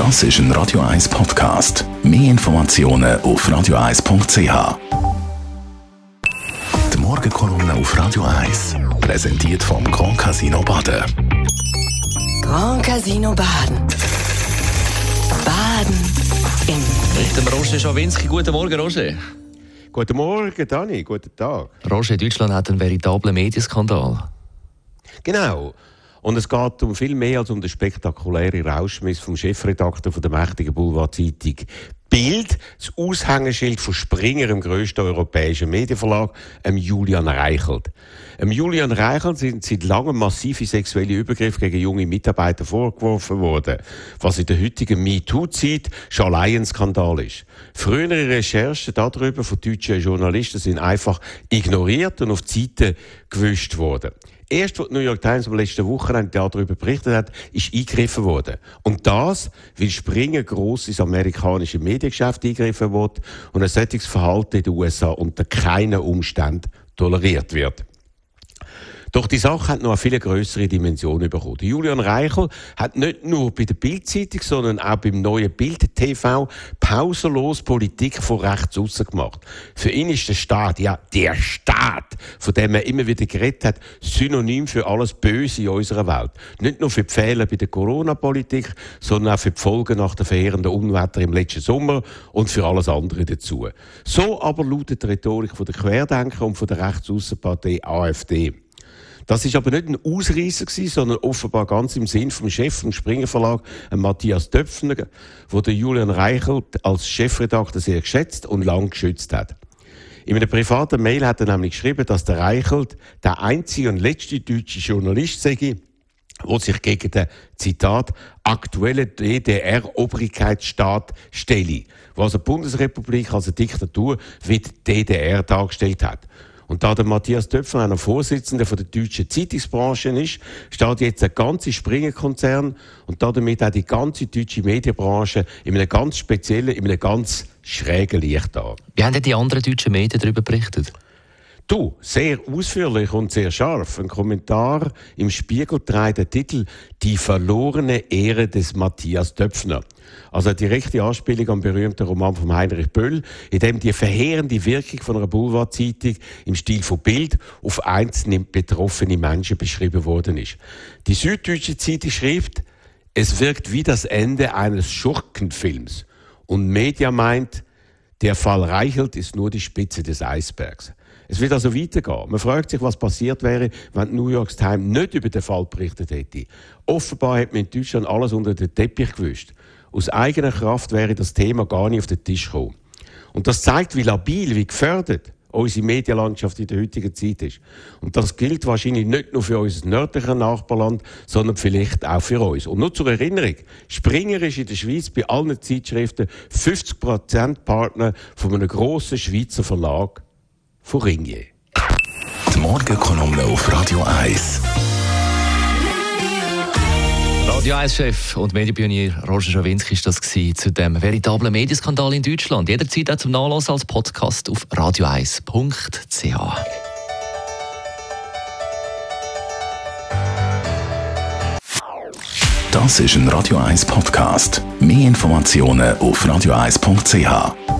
Das ist ein Radio 1 Podcast. Mehr Informationen auf radio1.ch. Die Morgenkolumne auf Radio 1 präsentiert vom Grand Casino Baden. Grand Casino Baden. Baden im Mit dem Roger Schawinski. Guten Morgen, Roger. Guten Morgen, Dani. Guten Tag. Roger, Deutschland hat einen veritablen Medienskandal. Genau. Und es geht um viel mehr als um den spektakulären Rauschmiss vom Chefredakteur von der mächtigen Boulevardzeitung Bild, das Aushängeschild von Springer, dem grössten europäischen Medienverlag, ähm Julian Reichelt. Ähm Julian Reichelt sind seit langem massive sexuelle Übergriffe gegen junge Mitarbeiter vorgeworfen worden, was in der heutigen MeToo-Zeit schon allein ein Skandal ist. Frühere Recherchen darüber von deutschen Journalisten sind einfach ignoriert und auf die Seite gewischt worden. Erst, was die New York Times am letzten Wochenende darüber berichtet hat, ist eingegriffen worden. Und das, weil Springer gross ins amerikanische Mediengeschäft eingegriffen wird und ein solches Verhalten in den USA unter keinen Umständen toleriert wird. Doch die Sache hat noch eine viel größere Dimension bekommen. Julian Reichel hat nicht nur bei der Bildzeitung, sondern auch beim neuen Bild TV pausenlos Politik von rechts außen gemacht. Für ihn ist der Staat, ja, der Staat, von dem er immer wieder geredet hat, synonym für alles Böse in unserer Welt. Nicht nur für die Fehler bei der Corona-Politik, sondern auch für die Folgen nach der verheerenden Unwetter im letzten Sommer und für alles andere dazu. So aber lautet die Rhetorik der Querdenker und der Rechtsaußenpartei AfD. Das ist aber nicht ein Ausreißer gewesen, sondern offenbar ganz im Sinn vom Chef vom Springer Verlag, Matthias Döpfner, wo der Julian Reichelt als Chefredakteur sehr geschätzt und lang geschützt hat. In einer privaten Mail hat er nämlich geschrieben, dass der Reichelt der einzige und letzte deutsche Journalist sei, wo sich gegen den, Zitat, aktuellen DDR-Obrigkeitsstaat stelle, was eine Bundesrepublik als eine Diktatur wie die DDR dargestellt hat. Und da der Matthias Töpfer einer Vorsitzender von der deutschen Zeitungsbranche ist, steht jetzt der ganze Springer-Konzern und damit auch die ganze deutsche Medienbranche in einem ganz speziellen, in einem ganz schrägen Licht da. Wie haben denn die anderen deutschen Medien darüber berichtet? Du, sehr ausführlich und sehr scharf. Ein Kommentar im Spiegel trägt den Titel Die verlorene Ehre des Matthias Döpfner. Also eine direkte Anspielung am berühmten Roman von Heinrich Böll, in dem die verheerende Wirkung von einer Boulevardzeitung im Stil von Bild auf einzelne betroffene Menschen beschrieben worden ist. Die Süddeutsche Zeitung schreibt, es wirkt wie das Ende eines Schurkenfilms. Und Media meint, der Fall Reichelt ist nur die Spitze des Eisbergs. Es wird also weitergehen. Man fragt sich, was passiert wäre, wenn die New York Times nicht über den Fall berichtet hätte. Offenbar hat man in Deutschland alles unter den Teppich gewischt. Aus eigener Kraft wäre das Thema gar nicht auf den Tisch gekommen. Und das zeigt, wie labil, wie gefördert unsere Medienlandschaft in der heutigen Zeit ist. Und das gilt wahrscheinlich nicht nur für unser nördliches Nachbarland, sondern vielleicht auch für uns. Und nur zur Erinnerung, Springer ist in der Schweiz bei allen Zeitschriften 50% Partner von einem grossen Schweizer Verlag von Ringier. Die Morgenkolumne auf Radio 1. Radio 1-Chef und Medienpionier Roger Schawinski ist das gewesen, zu dem veritablen Medienskandal in Deutschland. Jederzeit auch zum Nachlassen als Podcast auf radio1.ch. Das ist ein Radio 1 Podcast. Mehr Informationen auf radio1.ch.